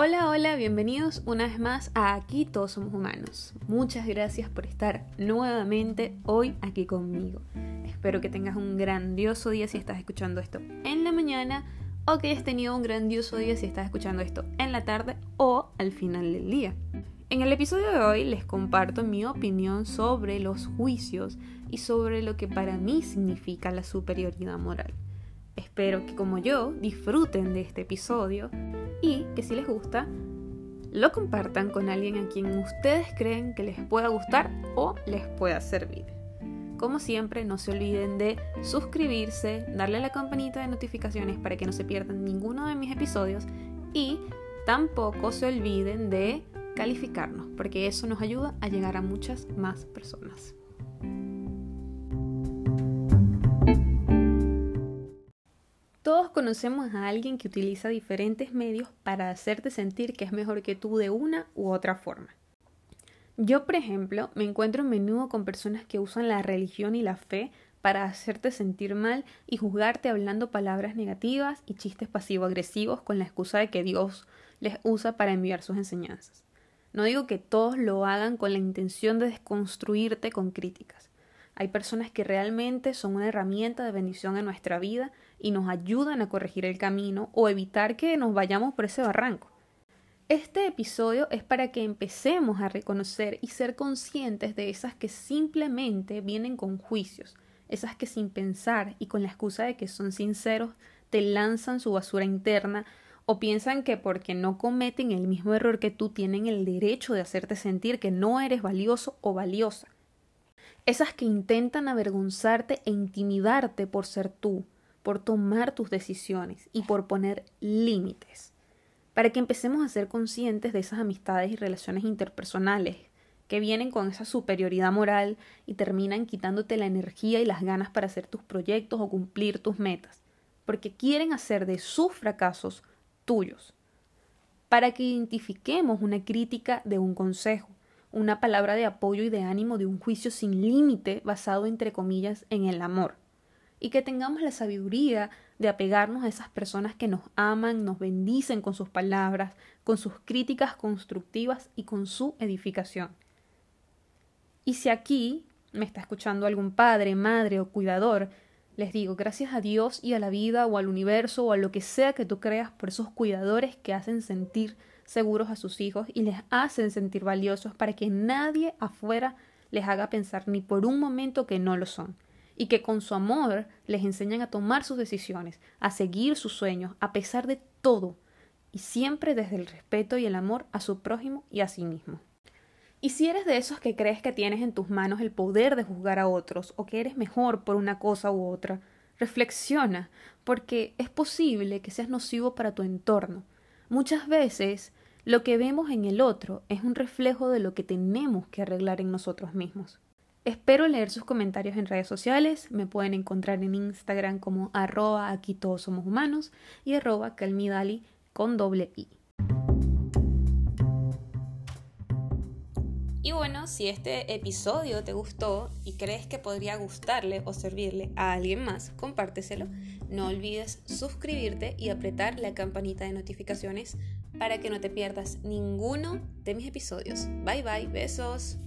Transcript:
Hola, hola, bienvenidos una vez más a Aquí Todos Somos Humanos. Muchas gracias por estar nuevamente hoy aquí conmigo. Espero que tengas un grandioso día si estás escuchando esto en la mañana o que hayas tenido un grandioso día si estás escuchando esto en la tarde o al final del día. En el episodio de hoy les comparto mi opinión sobre los juicios y sobre lo que para mí significa la superioridad moral. Espero que como yo disfruten de este episodio y que si les gusta, lo compartan con alguien a quien ustedes creen que les pueda gustar o les pueda servir. Como siempre, no se olviden de suscribirse, darle a la campanita de notificaciones para que no se pierdan ninguno de mis episodios y tampoco se olviden de calificarnos, porque eso nos ayuda a llegar a muchas más personas. Todos conocemos a alguien que utiliza diferentes medios para hacerte sentir que es mejor que tú de una u otra forma. Yo, por ejemplo, me encuentro a menudo con personas que usan la religión y la fe para hacerte sentir mal y juzgarte hablando palabras negativas y chistes pasivo-agresivos con la excusa de que Dios les usa para enviar sus enseñanzas. No digo que todos lo hagan con la intención de desconstruirte con críticas. Hay personas que realmente son una herramienta de bendición en nuestra vida y nos ayudan a corregir el camino o evitar que nos vayamos por ese barranco. Este episodio es para que empecemos a reconocer y ser conscientes de esas que simplemente vienen con juicios, esas que sin pensar y con la excusa de que son sinceros te lanzan su basura interna o piensan que porque no cometen el mismo error que tú tienen el derecho de hacerte sentir que no eres valioso o valiosa esas que intentan avergonzarte e intimidarte por ser tú, por tomar tus decisiones y por poner límites, para que empecemos a ser conscientes de esas amistades y relaciones interpersonales que vienen con esa superioridad moral y terminan quitándote la energía y las ganas para hacer tus proyectos o cumplir tus metas, porque quieren hacer de sus fracasos tuyos, para que identifiquemos una crítica de un consejo, una palabra de apoyo y de ánimo de un juicio sin límite basado entre comillas en el amor y que tengamos la sabiduría de apegarnos a esas personas que nos aman, nos bendicen con sus palabras, con sus críticas constructivas y con su edificación. Y si aquí me está escuchando algún padre, madre o cuidador, les digo gracias a Dios y a la vida o al universo o a lo que sea que tú creas por esos cuidadores que hacen sentir seguros a sus hijos y les hacen sentir valiosos para que nadie afuera les haga pensar ni por un momento que no lo son y que con su amor les enseñan a tomar sus decisiones, a seguir sus sueños, a pesar de todo, y siempre desde el respeto y el amor a su prójimo y a sí mismo. Y si eres de esos que crees que tienes en tus manos el poder de juzgar a otros o que eres mejor por una cosa u otra, reflexiona, porque es posible que seas nocivo para tu entorno. Muchas veces lo que vemos en el otro es un reflejo de lo que tenemos que arreglar en nosotros mismos. Espero leer sus comentarios en redes sociales. Me pueden encontrar en Instagram como arroba aquí todos somos humanos y arroba calmidali con doble i. Y bueno, si este episodio te gustó y crees que podría gustarle o servirle a alguien más, compárteselo. No olvides suscribirte y apretar la campanita de notificaciones para que no te pierdas ninguno de mis episodios. Bye bye, besos.